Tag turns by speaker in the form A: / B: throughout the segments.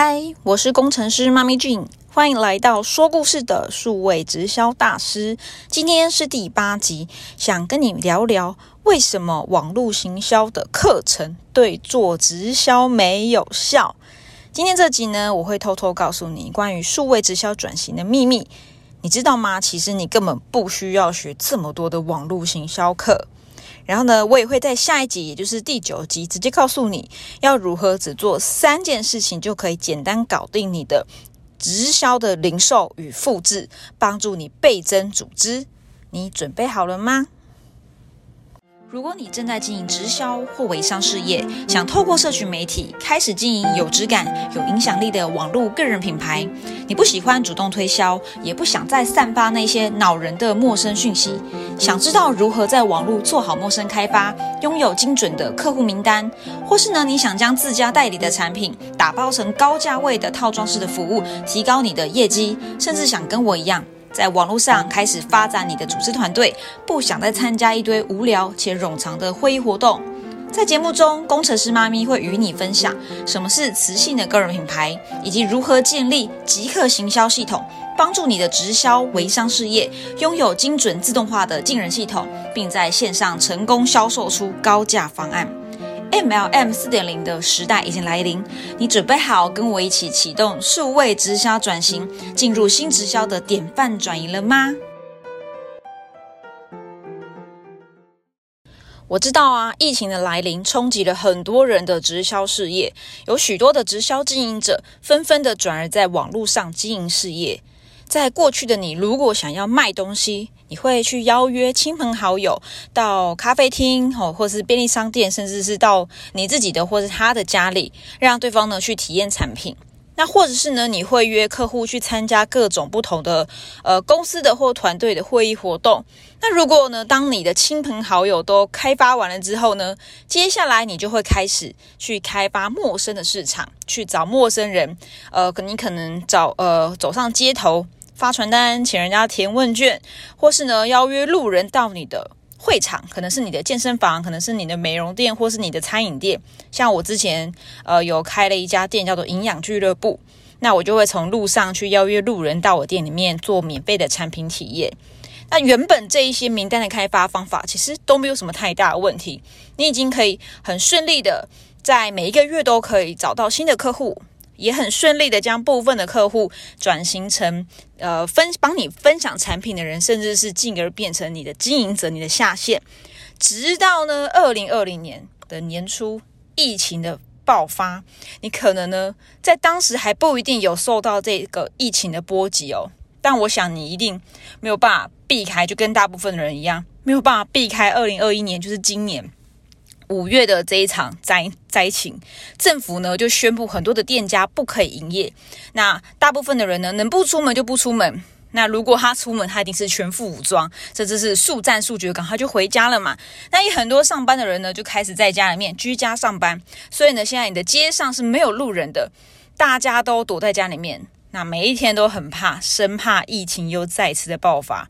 A: 嗨，我是工程师妈咪俊，欢迎来到说故事的数位直销大师。今天是第八集，想跟你聊聊为什么网络行销的课程对做直销没有效。今天这集呢，我会偷偷告诉你关于数位直销转型的秘密。你知道吗？其实你根本不需要学这么多的网络行销课。然后呢，我也会在下一集，也就是第九集，直接告诉你要如何只做三件事情，就可以简单搞定你的直销的零售与复制，帮助你倍增组织。你准备好了吗？如果你正在经营直销或微商事业，想透过社群媒体开始经营有质感、有影响力的网络个人品牌，你不喜欢主动推销，也不想再散发那些恼人的陌生讯息，想知道如何在网络做好陌生开发，拥有精准的客户名单，或是呢你想将自家代理的产品打包成高价位的套装式的服务，提高你的业绩，甚至想跟我一样。在网络上开始发展你的组织团队，不想再参加一堆无聊且冗长的会议活动。在节目中，工程师妈咪会与你分享什么是磁性的个人品牌，以及如何建立即刻行销系统，帮助你的直销微商事业拥有精准自动化的进人系统，并在线上成功销售出高价方案。MLM 四点零的时代已经来临，你准备好跟我一起启动数位直销转型，进入新直销的典范转移了吗？我知道啊，疫情的来临冲击了很多人的直销事业，有许多的直销经营者纷纷的转而在网络上经营事业。在过去的你，如果想要卖东西，你会去邀约亲朋好友到咖啡厅哦，或是便利商店，甚至是到你自己的或是他的家里，让对方呢去体验产品。那或者是呢，你会约客户去参加各种不同的呃公司的或团队的会议活动。那如果呢，当你的亲朋好友都开发完了之后呢，接下来你就会开始去开发陌生的市场，去找陌生人，呃，你可能找呃走上街头。发传单，请人家填问卷，或是呢邀约路人到你的会场，可能是你的健身房，可能是你的美容店，或是你的餐饮店。像我之前呃有开了一家店，叫做营养俱乐部，那我就会从路上去邀约路人到我店里面做免费的产品体验。那原本这一些名单的开发方法，其实都没有什么太大的问题，你已经可以很顺利的在每一个月都可以找到新的客户。也很顺利的将部分的客户转型成呃分帮你分享产品的人，甚至是进而变成你的经营者、你的下线。直到呢二零二零年的年初，疫情的爆发，你可能呢在当时还不一定有受到这个疫情的波及哦。但我想你一定没有办法避开，就跟大部分的人一样，没有办法避开二零二一年，就是今年。五月的这一场灾灾情，政府呢就宣布很多的店家不可以营业。那大部分的人呢，能不出门就不出门。那如果他出门，他一定是全副武装，这就是速战速决，赶快就回家了嘛。那有很多上班的人呢，就开始在家里面居家上班。所以呢，现在你的街上是没有路人的，大家都躲在家里面。那每一天都很怕，生怕疫情又再次的爆发。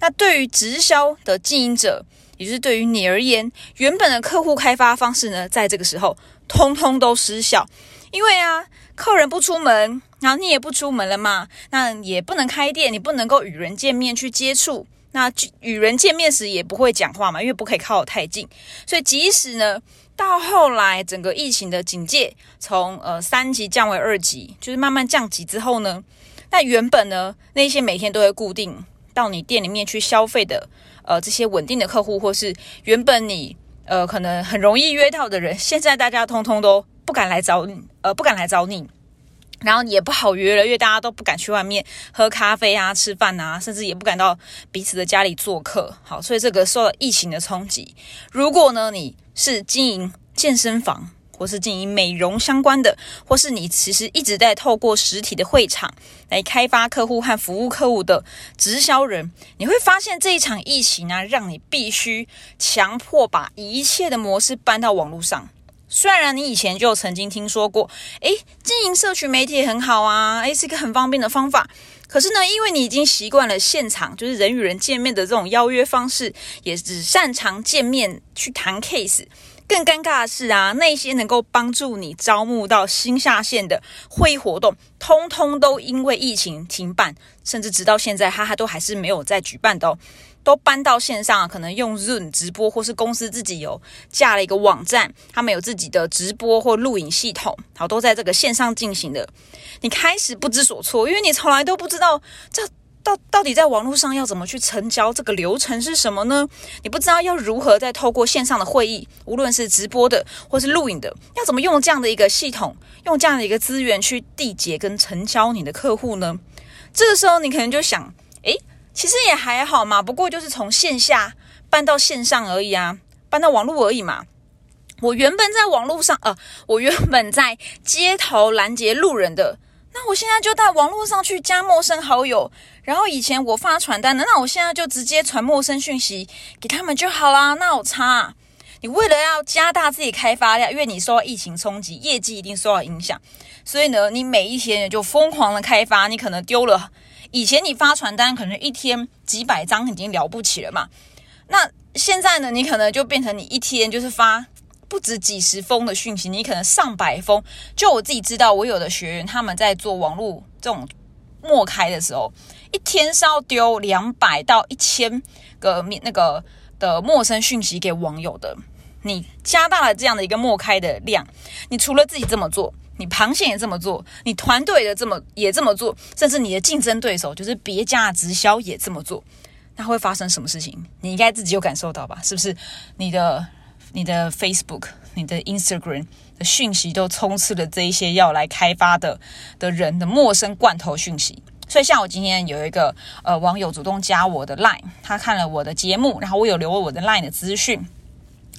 A: 那对于直销的经营者，也就是对于你而言，原本的客户开发方式呢，在这个时候通通都失效，因为啊，客人不出门，然后你也不出门了嘛，那也不能开店，你不能够与人见面去接触，那与人见面时也不会讲话嘛，因为不可以靠得太近，所以即使呢，到后来整个疫情的警戒从呃三级降为二级，就是慢慢降级之后呢，那原本呢那些每天都会固定到你店里面去消费的。呃，这些稳定的客户，或是原本你呃可能很容易约到的人，现在大家通通都不敢来找你，呃，不敢来找你，然后也不好约了，因为大家都不敢去外面喝咖啡啊、吃饭啊，甚至也不敢到彼此的家里做客。好，所以这个受到疫情的冲击。如果呢，你是经营健身房，或是经营美容相关的，或是你其实一直在透过实体的会场来开发客户和服务客户的直销人，你会发现这一场疫情啊，让你必须强迫把一切的模式搬到网络上。虽然你以前就曾经听说过，诶，经营社群媒体很好啊，诶，是一个很方便的方法。可是呢，因为你已经习惯了现场，就是人与人见面的这种邀约方式，也只擅长见面去谈 case。更尴尬的是啊，那些能够帮助你招募到新下线的会议活动，通通都因为疫情停办，甚至直到现在，哈哈都还是没有在举办的哦。都搬到线上，可能用 Zoom 直播，或是公司自己有架了一个网站，他们有自己的直播或录影系统，好，都在这个线上进行的。你开始不知所措，因为你从来都不知道这到到底在网络上要怎么去成交，这个流程是什么呢？你不知道要如何再透过线上的会议，无论是直播的或是录影的，要怎么用这样的一个系统，用这样的一个资源去缔结跟成交你的客户呢？这个时候你可能就想，诶。其实也还好嘛，不过就是从线下搬到线上而已啊，搬到网络而已嘛。我原本在网络上，呃，我原本在街头拦截路人的，那我现在就在网络上去加陌生好友。然后以前我发传单的，那我现在就直接传陌生讯息给他们就好啦。那我差？你为了要加大自己开发量，因为你受到疫情冲击，业绩一定受到影响，所以呢，你每一天就疯狂的开发，你可能丢了。以前你发传单可能一天几百张已经了不起了嘛，那现在呢，你可能就变成你一天就是发不止几十封的讯息，你可能上百封。就我自己知道，我有的学员他们在做网络这种默开的时候，一天是要丢两百到一千个那个的陌生讯息给网友的。你加大了这样的一个默开的量，你除了自己这么做。你螃蟹也这么做，你团队的这么也这么做，甚至你的竞争对手就是别家直销也这么做，那会发生什么事情？你应该自己有感受到吧？是不是？你的你的 Facebook、你的 Instagram 的讯息都充斥了这一些要来开发的的人的陌生罐头讯息。所以，像我今天有一个呃网友主动加我的 Line，他看了我的节目，然后我有留了我的 Line 的资讯。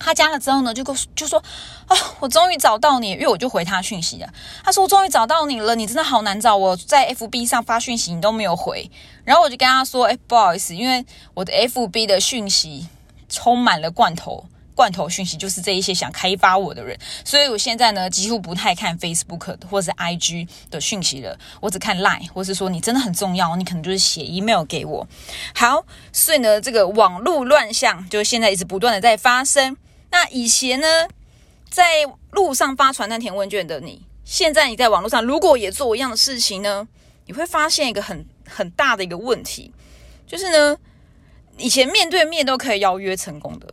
A: 他加了之后呢，就跟就说：“啊，我终于找到你，因为我就回他讯息了。他说：我终于找到你了，你真的好难找。我在 FB 上发讯息，你都没有回。然后我就跟他说：，哎，不好意思，因为我的 FB 的讯息充满了罐头，罐头讯息就是这一些想开发我的人，所以我现在呢，几乎不太看 Facebook 或者是 IG 的讯息了，我只看 Line，或是说你真的很重要，你可能就是写 email 给我。好，所以呢，这个网络乱象就现在一直不断的在发生。”那以前呢，在路上发传单填问卷的你，现在你在网络上如果也做一样的事情呢，你会发现一个很很大的一个问题，就是呢，以前面对面都可以邀约成功的，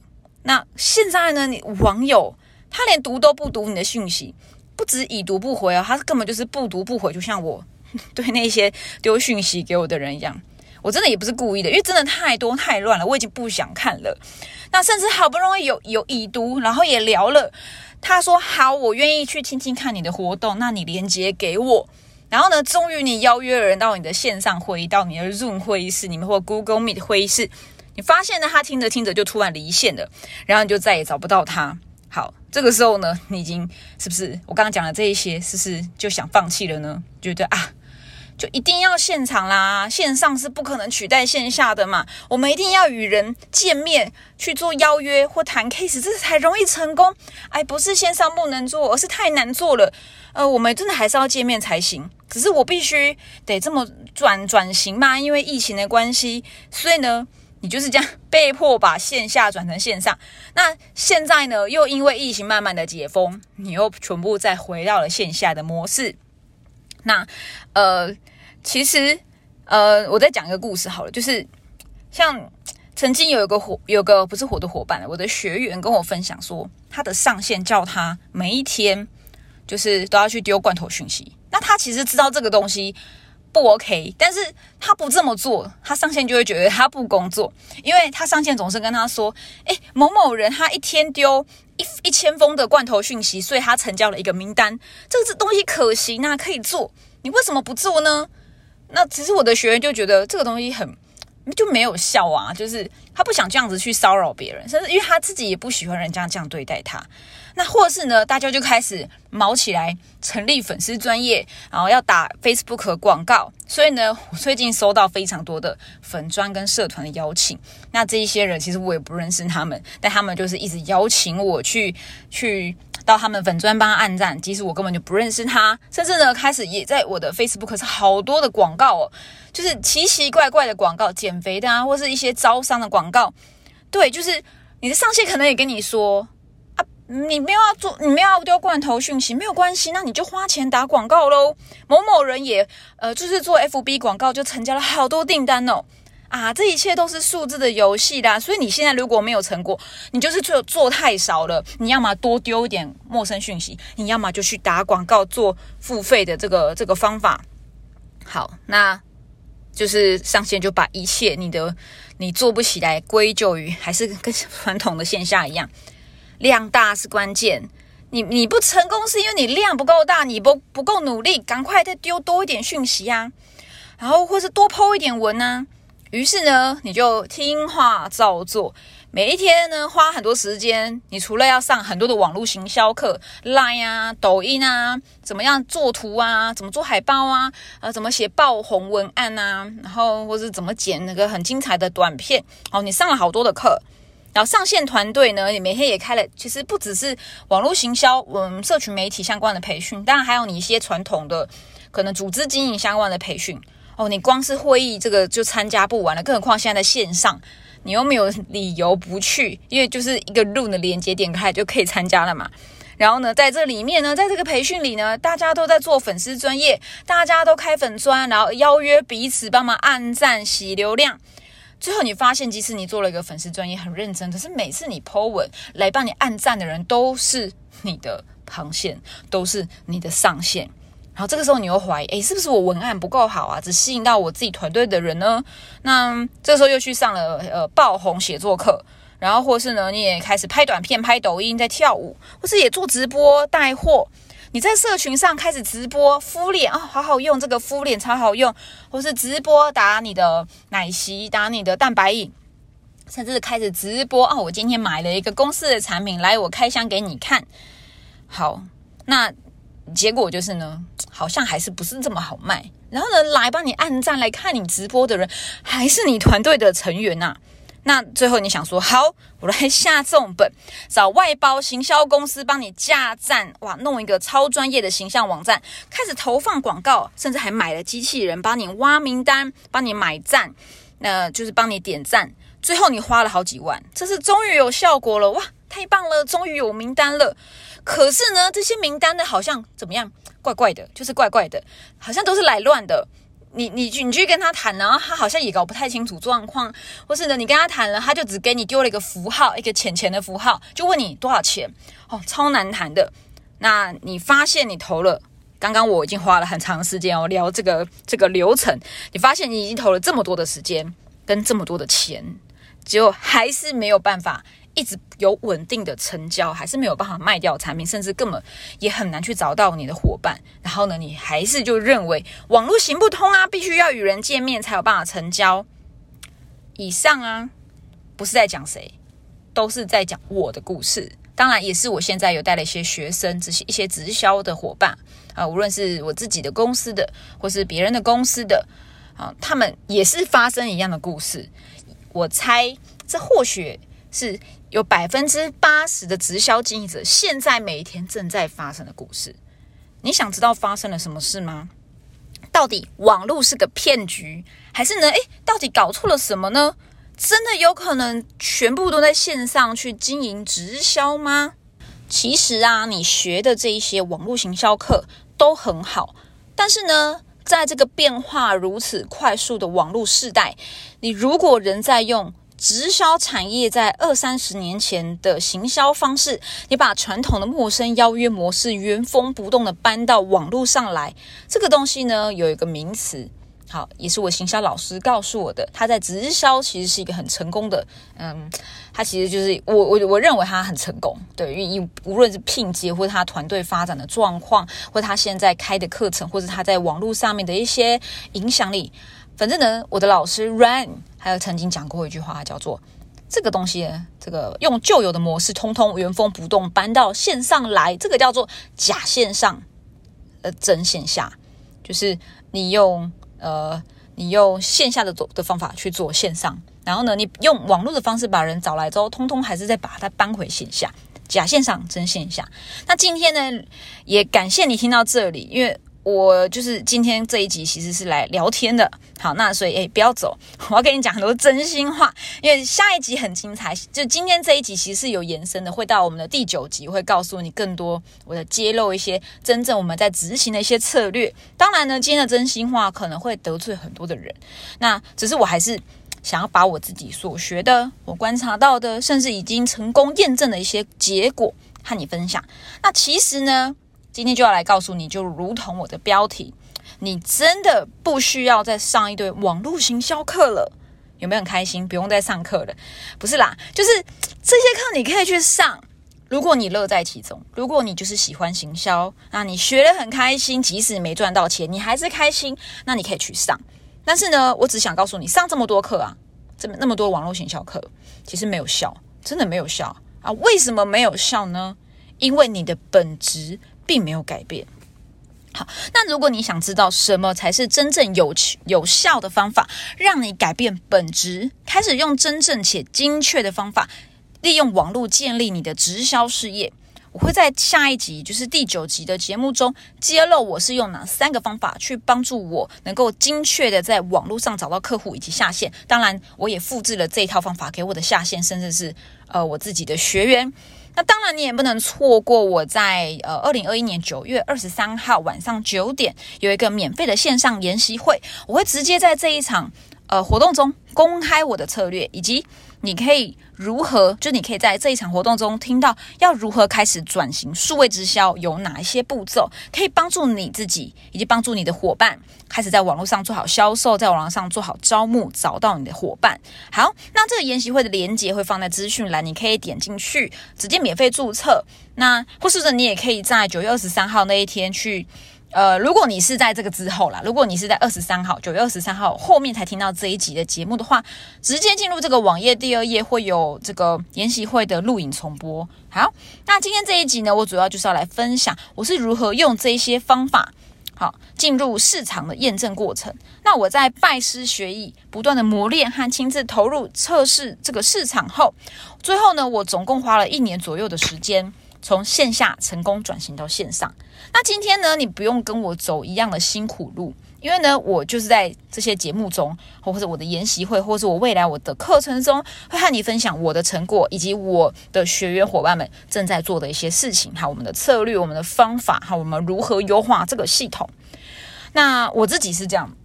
A: 那现在呢，你网友他连读都不读你的讯息，不止已读不回啊，他根本就是不读不回，就像我 对那些丢讯息给我的人一样。我真的也不是故意的，因为真的太多太乱了，我已经不想看了。那甚至好不容易有有已读，然后也聊了，他说好，我愿意去听听看你的活动，那你连接给我。然后呢，终于你邀约人到你的线上会议，到你的 Zoom 会议室，你们或 Google Meet 会议室，你发现呢，他听着听着就突然离线了，然后你就再也找不到他。好，这个时候呢，你已经是不是我刚刚讲的这一些，是不是就想放弃了呢？觉得啊。就一定要现场啦，线上是不可能取代线下的嘛。我们一定要与人见面去做邀约或谈 case，这才容易成功。哎，不是线上不能做，而是太难做了。呃，我们真的还是要见面才行。只是我必须得这么转转型嘛，因为疫情的关系，所以呢，你就是这样 被迫把线下转成线上。那现在呢，又因为疫情慢慢的解封，你又全部再回到了线下的模式。那，呃，其实，呃，我再讲一个故事好了，就是像曾经有一个伙，有个不是我的伙伴，我的学员跟我分享说，他的上线叫他每一天就是都要去丢罐头讯息。那他其实知道这个东西不 OK，但是他不这么做，他上线就会觉得他不工作，因为他上线总是跟他说，哎，某某人他一天丢。一一千封的罐头讯息，所以他成交了一个名单。这个东西可行啊，可以做。你为什么不做呢？那其实我的学员就觉得这个东西很就没有效啊，就是他不想这样子去骚扰别人，甚至因为他自己也不喜欢人家这样对待他。那或是呢，大家就开始毛起来成立粉丝专业，然后要打 Facebook 广告。所以呢，我最近收到非常多的粉专跟社团的邀请。那这一些人其实我也不认识他们，但他们就是一直邀请我去去到他们粉专帮他按赞，即使我根本就不认识他。甚至呢，开始也在我的 Facebook 是好多的广告哦，就是奇奇怪怪的广告，减肥的啊，或是一些招商的广告。对，就是你的上线可能也跟你说啊。你没有要做，你没有要丢罐头讯息，没有关系，那你就花钱打广告喽。某某人也呃，就是做 FB 广告，就成交了好多订单哦。啊，这一切都是数字的游戏啦。所以你现在如果没有成果，你就是做做太少了。你要么多丢一点陌生讯息，你要么就去打广告做付费的这个这个方法。好，那就是上线就把一切你的你做不起来归咎于还是跟传统的线下一样。量大是关键，你你不成功是因为你量不够大，你不不够努力，赶快再丢多一点讯息啊，然后或是多抛一点文呢。于是呢，你就听话照做，每一天呢花很多时间。你除了要上很多的网络行销课，Line 啊、抖音啊，怎么样做图啊，怎么做海报啊，呃，怎么写爆红文案啊，然后或是怎么剪那个很精彩的短片，哦，你上了好多的课。然后上线团队呢，你每天也开了，其实不只是网络行销，我们，社群媒体相关的培训，当然还有你一些传统的可能组织经营相关的培训哦。你光是会议这个就参加不完了，更何况现在在线上，你又没有理由不去，因为就是一个 Room 的连接点开就可以参加了嘛。然后呢，在这里面呢，在这个培训里呢，大家都在做粉丝专业，大家都开粉专，然后邀约彼此帮忙按赞洗流量。最后你发现，即使你做了一个粉丝专业很认真，可是每次你 po 文来帮你按赞的人都是你的旁线，都是你的上线。然后这个时候你又怀疑，诶，是不是我文案不够好啊？只吸引到我自己团队的人呢？那这时候又去上了呃爆红写作课，然后或是呢你也开始拍短片、拍抖音、在跳舞，或是也做直播带货。你在社群上开始直播敷脸啊，好好用这个敷脸超好用，或是直播打你的奶昔，打你的蛋白饮，甚至开始直播哦，我今天买了一个公司的产品，来我开箱给你看。好，那结果就是呢，好像还是不是这么好卖。然后呢，来帮你按赞来看你直播的人，还是你团队的成员呐。那最后你想说好，我来下重本，找外包行销公司帮你架站，哇，弄一个超专业的形象网站，开始投放广告，甚至还买了机器人帮你挖名单，帮你买赞，那就是帮你点赞。最后你花了好几万，这是终于有效果了，哇，太棒了，终于有名单了。可是呢，这些名单呢，好像怎么样，怪怪的，就是怪怪的，好像都是来乱的。你你去你去跟他谈，然后他好像也搞不太清楚状况，或是呢，你跟他谈了，他就只给你丢了一个符号，一个钱钱的符号，就问你多少钱，哦，超难谈的。那你发现你投了，刚刚我已经花了很长时间哦聊这个这个流程，你发现你已经投了这么多的时间跟这么多的钱，结果还是没有办法。一直有稳定的成交，还是没有办法卖掉产品，甚至根本也很难去找到你的伙伴。然后呢，你还是就认为网络行不通啊，必须要与人见面才有办法成交。以上啊，不是在讲谁，都是在讲我的故事。当然，也是我现在有带了一些学生，这些一些直销的伙伴啊，无论是我自己的公司的，或是别人的公司的啊，他们也是发生一样的故事。我猜，这或许是。有百分之八十的直销经营者现在每一天正在发生的故事，你想知道发生了什么事吗？到底网络是个骗局，还是呢？诶，到底搞错了什么呢？真的有可能全部都在线上去经营直销吗？其实啊，你学的这一些网络行销课都很好，但是呢，在这个变化如此快速的网络时代，你如果仍在用。直销产业在二三十年前的行销方式，你把传统的陌生邀约模式原封不动的搬到网络上来，这个东西呢有一个名词，好，也是我行销老师告诉我的。他在直销其实是一个很成功的，嗯，他其实就是我我我认为他很成功，对，因为无论是聘接或者他团队发展的状况，或他现在开的课程，或者他在网络上面的一些影响力。反正呢，我的老师 Ran 还有曾经讲过一句话，叫做“这个东西，这个用旧有的模式，通通原封不动搬到线上来，这个叫做假线上，呃，真线下，就是你用呃，你用线下的做的方法去做线上，然后呢，你用网络的方式把人找来之后，通通还是再把它搬回线下，假线上真线下。那今天呢，也感谢你听到这里，因为。我就是今天这一集其实是来聊天的，好，那所以诶不要走，我要跟你讲很多真心话，因为下一集很精彩，就今天这一集其实是有延伸的，会到我们的第九集会告诉你更多，我的揭露一些真正我们在执行的一些策略。当然呢，今天的真心话可能会得罪很多的人，那只是我还是想要把我自己所学的、我观察到的，甚至已经成功验证的一些结果和你分享。那其实呢？今天就要来告诉你，就如同我的标题，你真的不需要再上一堆网络行销课了，有没有很开心？不用再上课了，不是啦，就是这些课你可以去上。如果你乐在其中，如果你就是喜欢行销，那你学得很开心，即使没赚到钱，你还是开心，那你可以去上。但是呢，我只想告诉你，上这么多课啊，这么那么多网络行销课，其实没有效，真的没有效啊！为什么没有效呢？因为你的本质。并没有改变。好，那如果你想知道什么才是真正有有效的方法，让你改变本质，开始用真正且精确的方法，利用网络建立你的直销事业，我会在下一集，就是第九集的节目中揭露我是用哪三个方法去帮助我能够精确的在网络上找到客户以及下线。当然，我也复制了这一套方法给我的下线，甚至是呃我自己的学员。那当然，你也不能错过我在呃二零二一年九月二十三号晚上九点有一个免费的线上研习会，我会直接在这一场呃活动中公开我的策略以及。你可以如何？就你可以在这一场活动中听到要如何开始转型数位直销，有哪一些步骤可以帮助你自己以及帮助你的伙伴开始在网络上做好销售，在网络上做好招募，找到你的伙伴。好，那这个研习会的链接会放在资讯栏，你可以点进去直接免费注册。那或是你也可以在九月二十三号那一天去。呃，如果你是在这个之后啦，如果你是在二十三号九月二十三号后面才听到这一集的节目的话，直接进入这个网页第二页会有这个研习会的录影重播。好，那今天这一集呢，我主要就是要来分享我是如何用这些方法，好进入市场的验证过程。那我在拜师学艺，不断的磨练和亲自投入测试这个市场后，最后呢，我总共花了一年左右的时间。从线下成功转型到线上，那今天呢，你不用跟我走一样的辛苦路，因为呢，我就是在这些节目中，或者我的研习会，或者我未来我的课程中，会和你分享我的成果，以及我的学员伙伴们正在做的一些事情，哈我们的策略、我们的方法，哈我们如何优化这个系统。那我自己是这样，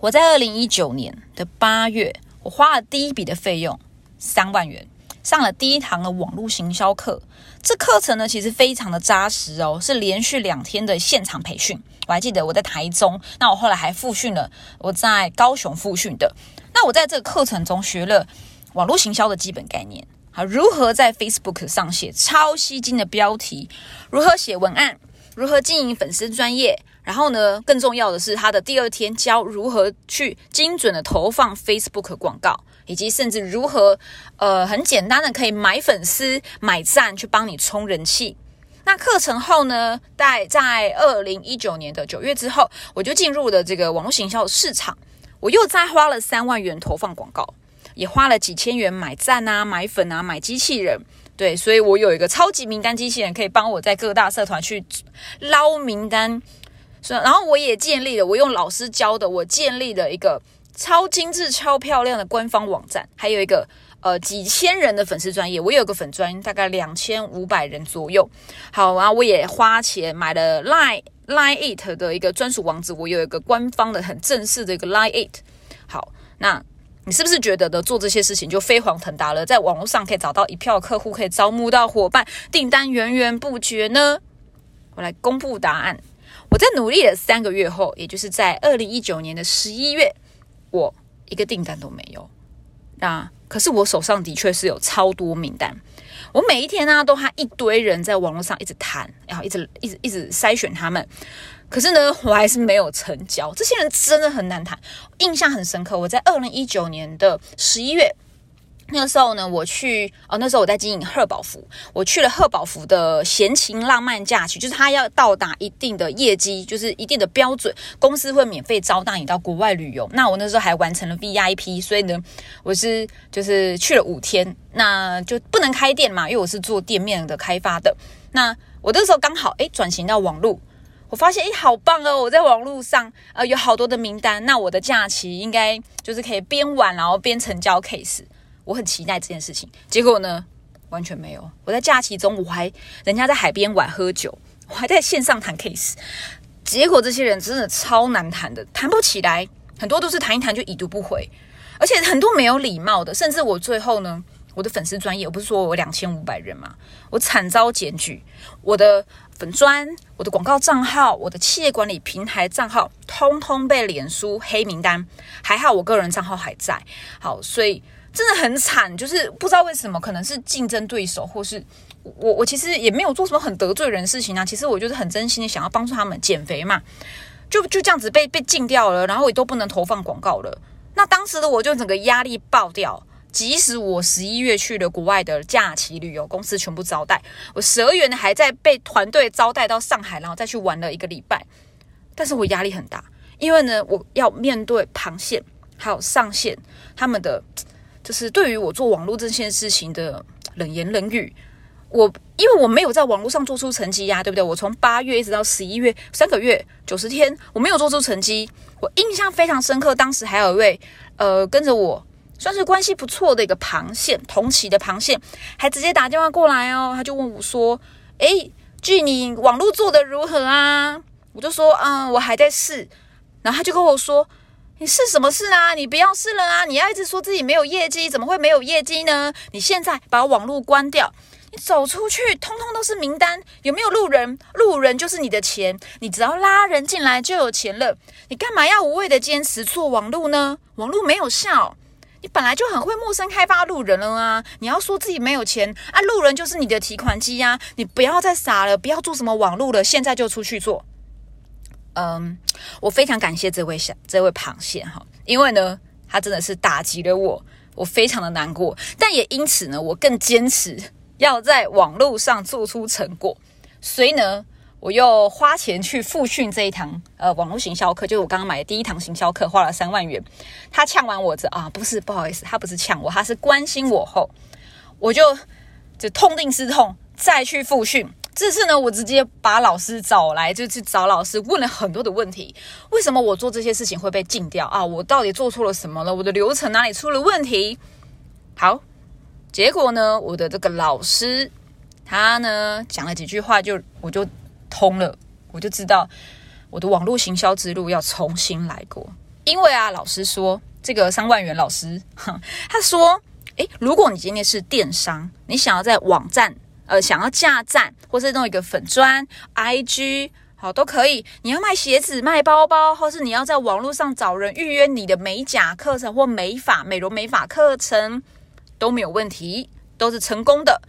A: 我在二零一九年的八月，我花了第一笔的费用三万元。上了第一堂的网络行销课，这课程呢其实非常的扎实哦，是连续两天的现场培训。我还记得我在台中，那我后来还复训了我在高雄复训的。那我在这个课程中学了网络行销的基本概念，好，如何在 Facebook 上写超吸睛的标题，如何写文案，如何经营粉丝专业，然后呢，更重要的是他的第二天教如何去精准的投放 Facebook 广告。以及甚至如何，呃，很简单的可以买粉丝、买赞去帮你充人气。那课程后呢，在在二零一九年的九月之后，我就进入了这个网络行销市场。我又再花了三万元投放广告，也花了几千元买赞啊、买粉啊、买机器人。对，所以我有一个超级名单机器人，可以帮我在各大社团去捞名单。是，然后我也建立了，我用老师教的，我建立了一个。超精致、超漂亮的官方网站，还有一个呃几千人的粉丝专业。我有个粉专，大概两千五百人左右。好啊，我也花钱买了 Line Line It 的一个专属网址，我有一个官方的、很正式的一个 Line It。好，那你是不是觉得的做这些事情就飞黄腾达了？在网络上可以找到一票客户，可以招募到伙伴，订单源源不绝呢？我来公布答案。我在努力了三个月后，也就是在二零一九年的十一月。我一个订单都没有，那可是我手上的确是有超多名单。我每一天呢，都和一堆人在网络上一直谈，然后一直一直一直筛选他们。可是呢，我还是没有成交。这些人真的很难谈，印象很深刻。我在二零一九年的十一月。那时候呢，我去哦，那时候我在经营贺宝福，我去了贺宝福的闲情浪漫假期，就是他要到达一定的业绩，就是一定的标准，公司会免费招待你到国外旅游。那我那时候还完成了 VIP，所以呢，我是就是去了五天，那就不能开店嘛，因为我是做店面的开发的。那我那时候刚好诶转型到网络。我发现，诶，好棒哦！我在网络上，呃，有好多的名单，那我的假期应该就是可以边玩，然后边成交 case。我很期待这件事情。结果呢，完全没有。我在假期中，我还人家在海边玩喝酒，我还在线上谈 case。结果这些人真的超难谈的，谈不起来，很多都是谈一谈就已读不回，而且很多没有礼貌的，甚至我最后呢。我的粉丝专业，我不是说我两千五百人嘛，我惨遭检举，我的粉专、我的广告账号、我的企业管理平台账号，通通被脸书黑名单。还好我个人账号还在，好，所以真的很惨，就是不知道为什么，可能是竞争对手，或是我我其实也没有做什么很得罪人的事情啊。其实我就是很真心的想要帮助他们减肥嘛，就就这样子被被禁掉了，然后也都不能投放广告了。那当时的我就整个压力爆掉。即使我十一月去了国外的假期旅游，公司全部招待，我十二月呢还在被团队招待到上海，然后再去玩了一个礼拜，但是我压力很大，因为呢我要面对螃蟹还有上线他们的，就是对于我做网络这件事情的冷言冷语，我因为我没有在网络上做出成绩呀，对不对？我从八月一直到十一月三个月九十天，我没有做出成绩，我印象非常深刻，当时还有一位呃跟着我。算是关系不错的一个螃蟹，同期的螃蟹，还直接打电话过来哦，他就问我说：“诶，据你网络做的如何啊？”我就说：“嗯，我还在试。”然后他就跟我说：“你试什么试啊？你不要试了啊！你要一直说自己没有业绩，怎么会没有业绩呢？你现在把网络关掉，你走出去，通通都是名单，有没有路人？路人就是你的钱，你只要拉人进来就有钱了。你干嘛要无谓的坚持做网络呢？网络没有效。”你本来就很会陌生开发路人了啊！你要说自己没有钱啊，路人就是你的提款机呀！你不要再傻了，不要做什么网络了，现在就出去做。嗯，我非常感谢这位小这位螃蟹哈，因为呢，他真的是打击了我，我非常的难过，但也因此呢，我更坚持要在网络上做出成果，所以呢。我又花钱去复训这一堂呃网络行销课，就是我刚刚买的第一堂行销课，花了三万元。他呛完我这啊，不是不好意思，他不是呛我，他是关心我后，我就就痛定思痛，再去复训。这次呢，我直接把老师找来，就去找老师问了很多的问题。为什么我做这些事情会被禁掉啊？我到底做错了什么了？我的流程哪里出了问题？好，结果呢，我的这个老师他呢讲了几句话，就我就。通了，我就知道我的网络行销之路要重新来过。因为啊，老师说这个三万元老师，他说，诶，如果你今天是电商，你想要在网站，呃，想要架站，或是弄一个粉砖、IG，好都可以。你要卖鞋子、卖包包，或是你要在网络上找人预约你的美甲课程或美发、美容美发课程，都没有问题，都是成功的。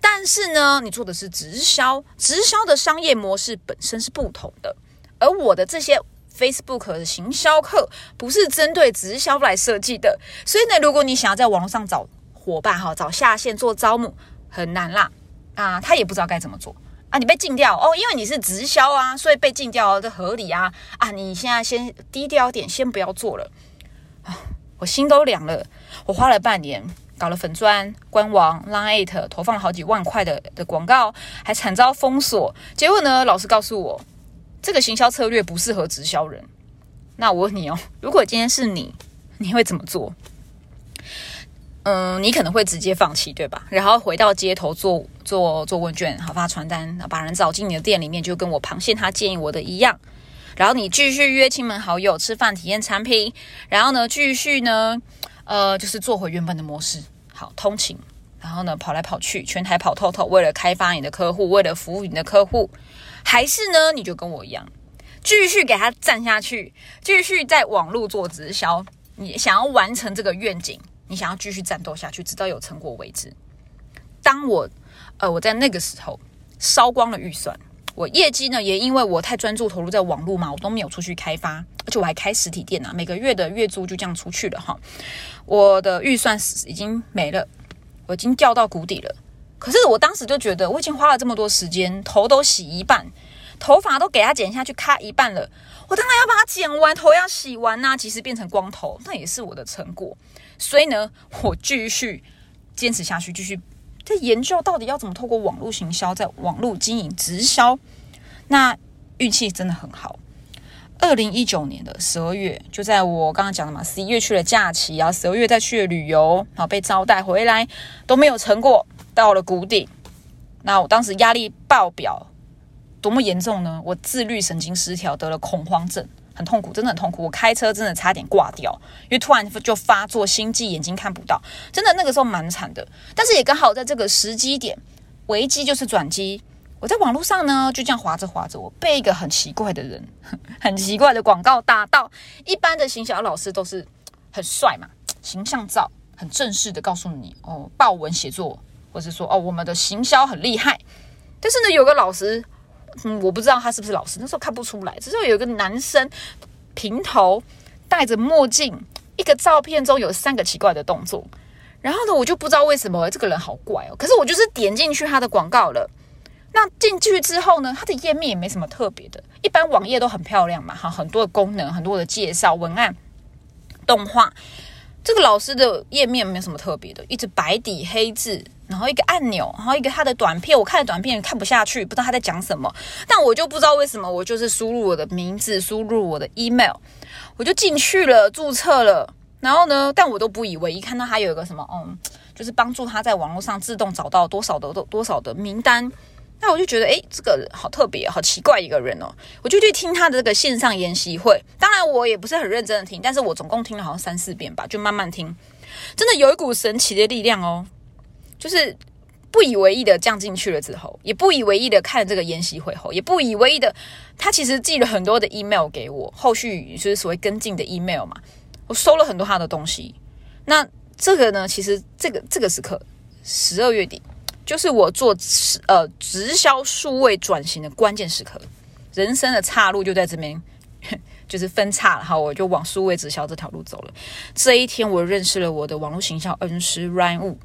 A: 但是呢，你做的是直销，直销的商业模式本身是不同的。而我的这些 Facebook 的行销课不是针对直销来设计的，所以呢，如果你想要在网络上找伙伴哈，找下线做招募，很难啦啊，他也不知道该怎么做啊。你被禁掉哦，因为你是直销啊，所以被禁掉的合理啊啊！你现在先低调点，先不要做了啊，我心都凉了，我花了半年。搞了粉砖、官网、Line it、投放了好几万块的的广告，还惨遭封锁。结果呢，老师告诉我，这个行销策略不适合直销人。那我问你哦，如果今天是你，你会怎么做？嗯，你可能会直接放弃，对吧？然后回到街头做做做问卷，好发传单，把人找进你的店里面，就跟我螃蟹他建议我的一样。然后你继续约亲朋好友吃饭，体验产品。然后呢，继续呢。呃，就是做回原本的模式，好通勤，然后呢跑来跑去，全台跑透透，为了开发你的客户，为了服务你的客户，还是呢你就跟我一样，继续给他站下去，继续在网络做直销，你想要完成这个愿景，你想要继续战斗下去，直到有成果为止。当我呃我在那个时候烧光了预算。我业绩呢，也因为我太专注投入在网络嘛，我都没有出去开发，而且我还开实体店啊，每个月的月租就这样出去了哈。我的预算已经没了，我已经掉到谷底了。可是我当时就觉得，我已经花了这么多时间，头都洗一半，头发都给它剪下去，咔一半了，我当然要把它剪完，头要洗完呐，即使变成光头，那也是我的成果。所以呢，我继续坚持下去，继续。在研究到底要怎么透过网络行销，在网络经营直销。那运气真的很好。二零一九年的十二月，就在我刚刚讲的嘛，十一月去了假期，然后十二月再去了旅游，然后被招待回来都没有成果，到了谷底。那我当时压力爆表，多么严重呢？我自律神经失调，得了恐慌症，很痛苦，真的很痛苦。我开车真的差点挂掉，因为突然就发作心悸，眼睛看不到，真的那个时候蛮惨的。但是也刚好在这个时机点，危机就是转机。我在网络上呢，就这样划着划着，我被一个很奇怪的人、很奇怪的广告打到。一般的行销老师都是很帅嘛，形象照很正式的告诉你哦，报文写作，或是说哦，我们的行销很厉害。但是呢，有个老师，嗯，我不知道他是不是老师，那时候看不出来。只是有一个男生平头，戴着墨镜，一个照片中有三个奇怪的动作。然后呢，我就不知道为什么这个人好怪哦。可是我就是点进去他的广告了。那进去之后呢，他的页面也没什么特别的，一般网页都很漂亮嘛，哈，很多的功能，很多的介绍文案、动画。这个老师的页面没有什么特别的，一直白底黑字，然后一个按钮，然后一个他的短片，我看的短片看不下去，不知道他在讲什么。但我就不知道为什么，我就是输入我的名字，输入我的 email，我就进去了，注册了。然后呢，但我都不以为一看到他有一个什么，嗯，就是帮助他在网络上自动找到多少的多多少的名单。那我就觉得，哎，这个好特别，好奇怪一个人哦。我就去听他的这个线上研习会，当然我也不是很认真的听，但是我总共听了好像三四遍吧，就慢慢听。真的有一股神奇的力量哦，就是不以为意的降进去了之后，也不以为意的看这个研习会后，也不以为意的，他其实寄了很多的 email 给我，后续就是所谓跟进的 email 嘛，我收了很多他的东西。那这个呢，其实这个这个时刻，十二月底。就是我做呃直销数位转型的关键时刻，人生的岔路就在这边，就是分叉了哈，我就往数位直销这条路走了。这一天，我认识了我的网络行销恩师 Ryan Wu。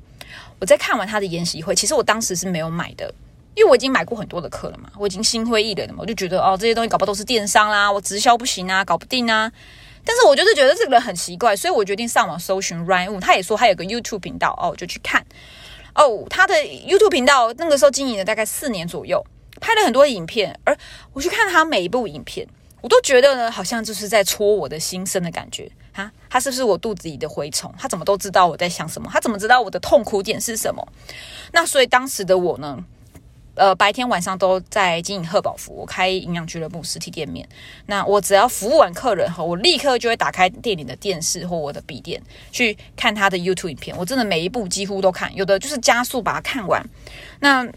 A: 我在看完他的研习会，其实我当时是没有买的，因为我已经买过很多的课了嘛，我已经心灰意冷了嘛，我就觉得哦，这些东西搞不都是电商啦，我直销不行啊，搞不定啊。但是我就是觉得这个人很奇怪，所以我决定上网搜寻 Ryan Wu。他也说他有个 YouTube 频道哦，我就去看。哦，他的 YouTube 频道那个时候经营了大概四年左右，拍了很多影片，而我去看他每一部影片，我都觉得呢，好像就是在戳我的心声的感觉啊！他是不是我肚子里的蛔虫？他怎么都知道我在想什么？他怎么知道我的痛苦点是什么？那所以当时的我呢？呃，白天晚上都在经营贺宝福，我开营养俱乐部实体店面。那我只要服务完客人后，我立刻就会打开店里的电视或我的笔电去看他的 YouTube 影片。我真的每一部几乎都看，有的就是加速把它看完。那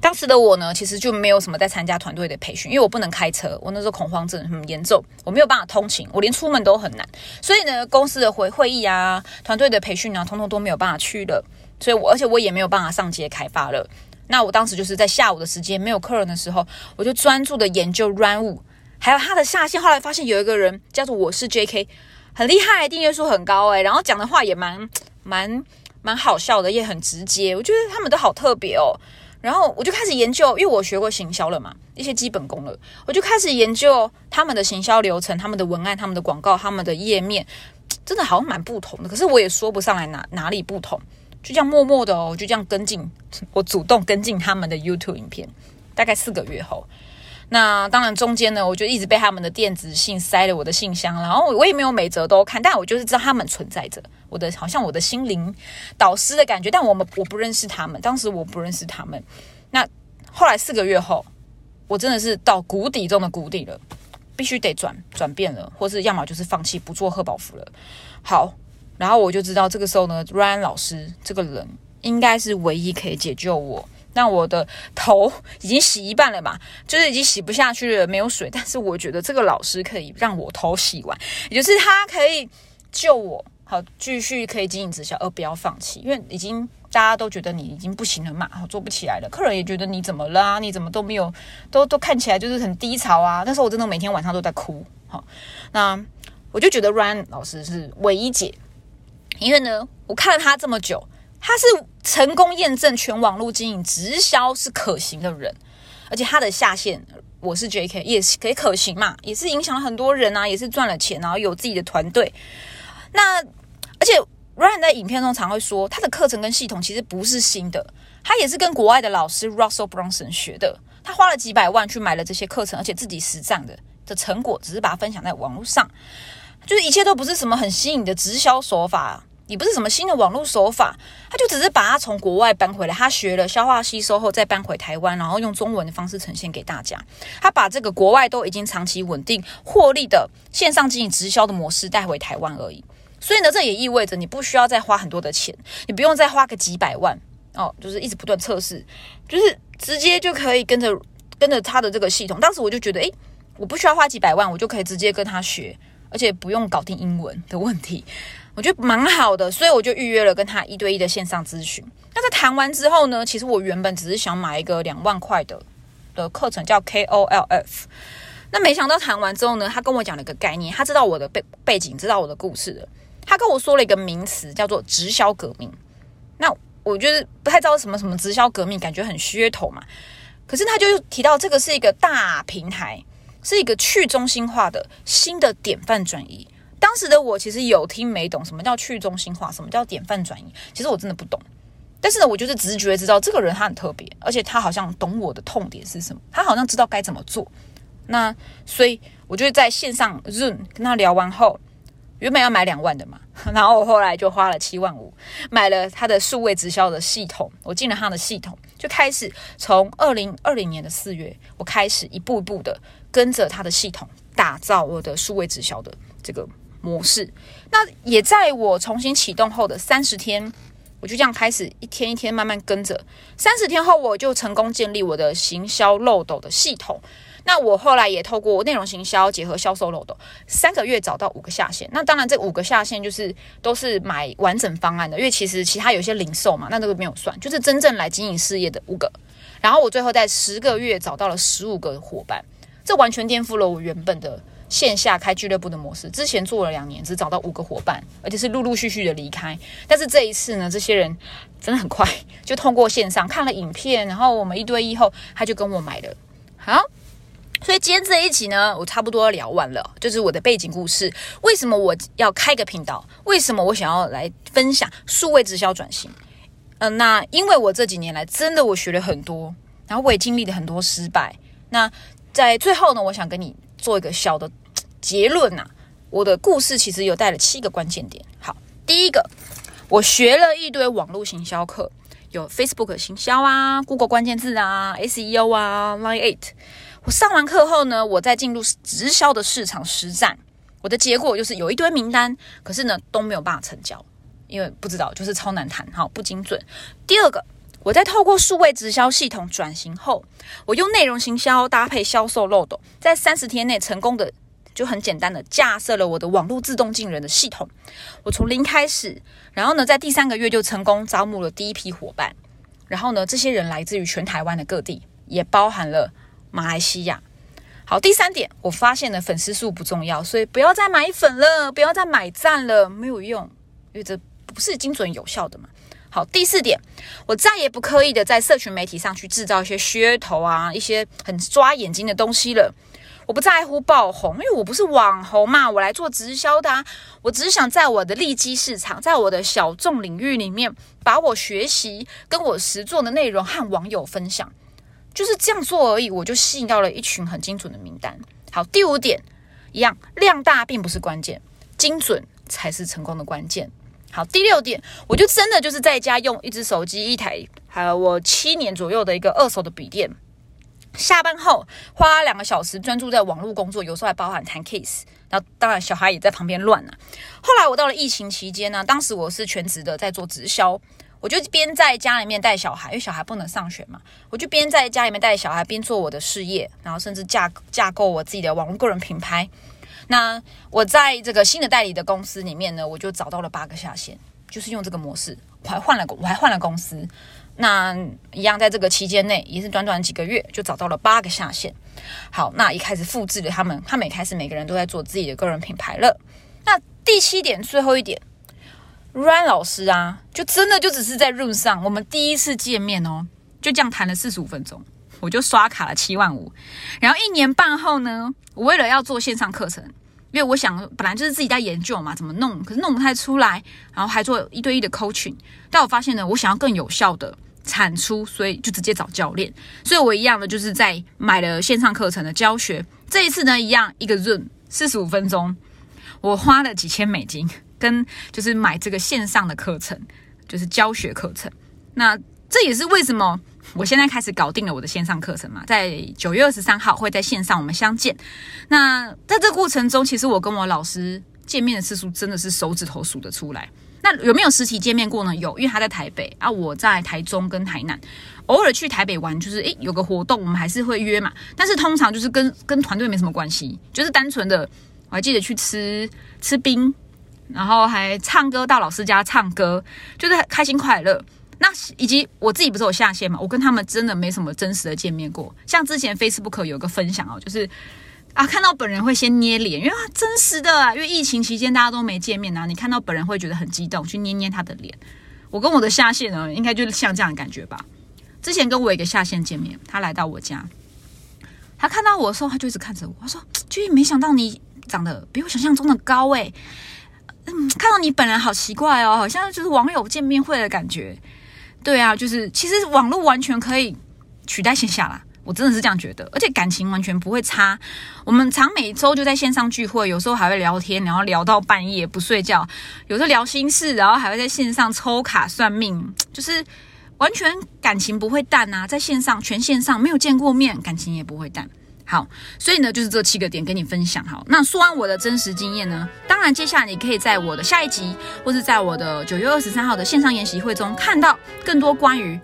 A: 当时的我呢，其实就没有什么在参加团队的培训，因为我不能开车，我那时候恐慌症很严重，我没有办法通勤，我连出门都很难。所以呢，公司的会会议啊、团队的培训啊，通通都没有办法去了。所以我而且我也没有办法上街开发了。那我当时就是在下午的时间没有客人的时候，我就专注的研究 Run 五，还有他的下线。后来发现有一个人叫做我是 J.K，很厉害，订阅数很高诶，然后讲的话也蛮蛮蛮好笑的，也很直接。我觉得他们都好特别哦。然后我就开始研究，因为我学过行销了嘛，一些基本功了，我就开始研究他们的行销流程、他们的文案、他们的广告、他们的页面，真的好像蛮不同的。可是我也说不上来哪哪里不同。就这样默默的哦，就这样跟进，我主动跟进他们的 YouTube 影片。大概四个月后，那当然中间呢，我就一直被他们的电子信塞了我的信箱，然后我也没有每则都看，但我就是知道他们存在着，我的好像我的心灵导师的感觉。但我们我不认识他们，当时我不认识他们。那后来四个月后，我真的是到谷底中的谷底了，必须得转转变了，或是要么就是放弃不做贺宝福了。好。然后我就知道，这个时候呢，Ryan 老师这个人应该是唯一可以解救我。那我的头已经洗一半了嘛，就是已经洗不下去了，没有水。但是我觉得这个老师可以让我头洗完，也就是他可以救我，好继续可以经营直销，而不要放弃。因为已经大家都觉得你已经不行了嘛，做不起来了。客人也觉得你怎么了？你怎么都没有，都都看起来就是很低潮啊。那时候我真的每天晚上都在哭。好，那我就觉得 Ryan 老师是唯一解。因为呢，我看了他这么久，他是成功验证全网络经营直销是可行的人，而且他的下线我是 J.K. 也是可以可行嘛，也是影响了很多人啊，也是赚了钱，然后有自己的团队。那而且 Ryan 在影片中常会说，他的课程跟系统其实不是新的，他也是跟国外的老师 Russell Brunson 学的。他花了几百万去买了这些课程，而且自己实战的的成果，只是把它分享在网络上，就是一切都不是什么很新颖的直销手法。也不是什么新的网络手法，他就只是把它从国外搬回来，他学了消化吸收后再搬回台湾，然后用中文的方式呈现给大家。他把这个国外都已经长期稳定获利的线上经营直销的模式带回台湾而已。所以呢，这也意味着你不需要再花很多的钱，你不用再花个几百万哦，就是一直不断测试，就是直接就可以跟着跟着他的这个系统。当时我就觉得，诶，我不需要花几百万，我就可以直接跟他学，而且不用搞定英文的问题。我觉得蛮好的，所以我就预约了跟他一对一的线上咨询。那在谈完之后呢，其实我原本只是想买一个两万块的的课程，叫 KOLF。那没想到谈完之后呢，他跟我讲了一个概念，他知道我的背背景，知道我的故事的。他跟我说了一个名词，叫做直销革命。那我觉得不太知道什么什么直销革命，感觉很噱头嘛。可是他就提到这个是一个大平台，是一个去中心化的新的典范转移。当时的我其实有听没懂什么叫去中心化，什么叫典范转移，其实我真的不懂。但是呢，我就是直觉知道这个人他很特别，而且他好像懂我的痛点是什么，他好像知道该怎么做。那所以我就在线上 Zoom 跟他聊完后，原本要买两万的嘛，然后我后来就花了七万五买了他的数位直销的系统，我进了他的系统，就开始从二零二零年的四月，我开始一步一步的跟着他的系统打造我的数位直销的这个。模式，那也在我重新启动后的三十天，我就这样开始一天一天慢慢跟着。三十天后，我就成功建立我的行销漏斗的系统。那我后来也透过内容行销结合销售漏斗，三个月找到五个下线。那当然，这五个下线就是都是买完整方案的，因为其实其他有些零售嘛，那这个没有算，就是真正来经营事业的五个。然后我最后在十个月找到了十五个伙伴，这完全颠覆了我原本的。线下开俱乐部的模式，之前做了两年，只找到五个伙伴，而且是陆陆续续的离开。但是这一次呢，这些人真的很快就通过线上看了影片，然后我们一对一后，他就跟我买了。好，所以今天这一集呢，我差不多聊完了，就是我的背景故事，为什么我要开个频道，为什么我想要来分享数位直销转型。嗯，那因为我这几年来真的我学了很多，然后我也经历了很多失败。那在最后呢，我想跟你。做一个小的结论呐，我的故事其实有带了七个关键点。好，第一个，我学了一堆网络行销课，有 Facebook 行销啊，Google 关键字啊，SEO 啊，Line Eight。我上完课后呢，我再进入直销的市场实战，我的结果就是有一堆名单，可是呢都没有办法成交，因为不知道就是超难谈，哈不精准。第二个。我在透过数位直销系统转型后，我用内容行销搭配销售漏斗，在三十天内成功的就很简单的架设了我的网络自动进人的系统。我从零开始，然后呢，在第三个月就成功招募了第一批伙伴。然后呢，这些人来自于全台湾的各地，也包含了马来西亚。好，第三点，我发现了粉丝数不重要，所以不要再买粉了，不要再买赞了，没有用，因为这不是精准有效的嘛。好，第四点，我再也不刻意的在社群媒体上去制造一些噱头啊，一些很抓眼睛的东西了。我不在乎爆红，因为我不是网红嘛，我来做直销的。啊。我只是想在我的利基市场，在我的小众领域里面，把我学习跟我实做的内容和网友分享，就是这样做而已。我就吸引到了一群很精准的名单。好，第五点，一样，量大并不是关键，精准才是成功的关键。好，第六点，我就真的就是在家用一只手机、一台，还有我七年左右的一个二手的笔电。下班后花两个小时专注在网络工作，有时候还包含谈 case。那当然小孩也在旁边乱啊。后来我到了疫情期间呢，当时我是全职的在做直销，我就边在家里面带小孩，因为小孩不能上学嘛，我就边在家里面带小孩，边做我的事业，然后甚至架架构我自己的网络个人品牌。那我在这个新的代理的公司里面呢，我就找到了八个下线，就是用这个模式，我还换了我还换了公司，那一样在这个期间内，也是短短几个月就找到了八个下线。好，那一开始复制了他们，他们也开始每个人都在做自己的个人品牌了。那第七点，最后一点，Ryan 老师啊，就真的就只是在 Room 上，我们第一次见面哦，就这样谈了四十五分钟。我就刷卡了七万五，然后一年半后呢，我为了要做线上课程，因为我想本来就是自己在研究嘛，怎么弄，可是弄不太出来，然后还做一对一的 coaching，但我发现呢，我想要更有效的产出，所以就直接找教练。所以我一样的就是在买了线上课程的教学。这一次呢，一样一个 Zoom 四十五分钟，我花了几千美金，跟就是买这个线上的课程，就是教学课程。那这也是为什么我现在开始搞定了我的线上课程嘛，在九月二十三号会在线上我们相见。那在这过程中，其实我跟我老师见面的次数真的是手指头数得出来。那有没有实体见面过呢？有，因为他在台北啊，我在台中跟台南，偶尔去台北玩，就是诶有个活动，我们还是会约嘛。但是通常就是跟跟团队没什么关系，就是单纯的，我还记得去吃吃冰，然后还唱歌到老师家唱歌，就是开心快乐。那以及我自己不是有下线嘛，我跟他们真的没什么真实的见面过。像之前 Facebook 有个分享哦，就是。啊，看到本人会先捏脸，因为真实的啊，因为疫情期间大家都没见面啊，你看到本人会觉得很激动，去捏捏他的脸。我跟我的下线呢，应该就是像这样的感觉吧。之前跟我一个下线见面，他来到我家，他看到我的时候，他就一直看着我，他说：“居然没想到你长得比我想象中的高诶。嗯，看到你本人好奇怪哦，好像就是网友见面会的感觉。对啊，就是其实网络完全可以取代线下啦。我真的是这样觉得，而且感情完全不会差。我们常每周就在线上聚会，有时候还会聊天，然后聊到半夜不睡觉，有时候聊心事，然后还会在线上抽卡算命，就是完全感情不会淡啊。在线上全线上没有见过面，感情也不会淡。好，所以呢，就是这七个点跟你分享。好，那说完我的真实经验呢，当然接下来你可以在我的下一集，或是在我的九月二十三号的线上研习会中，看到更多关于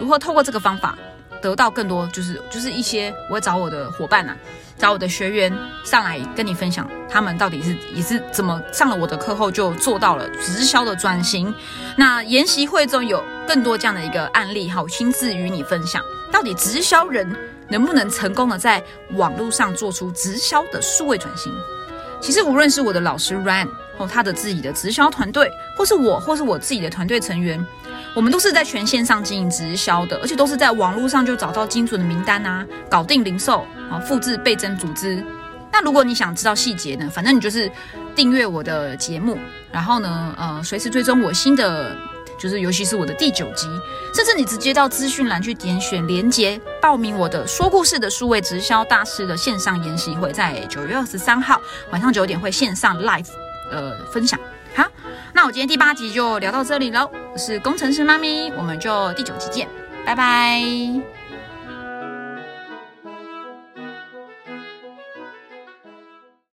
A: 如何透过这个方法。得到更多就是就是一些，我会找我的伙伴呐，找我的学员上来跟你分享，他们到底是也是怎么上了我的课后就做到了直销的转型。那研习会中有更多这样的一个案例，哈，亲自与你分享，到底直销人能不能成功的在网络上做出直销的数位转型？其实无论是我的老师 Ran 或他的自己的直销团队，或是我，或是我自己的团队成员。我们都是在全线上经营直销的，而且都是在网络上就找到精准的名单啊，搞定零售啊，复制倍增组织。那如果你想知道细节呢，反正你就是订阅我的节目，然后呢，呃，随时追踪我新的，就是尤其是我的第九集，甚至你直接到资讯栏去点选连接报名我的说故事的数位直销大师的线上研习会，在九月二十三号晚上九点会线上 live 呃分享。好，那我今天第八集就聊到这里喽。我是工程师妈咪，我们就第九集见，拜拜。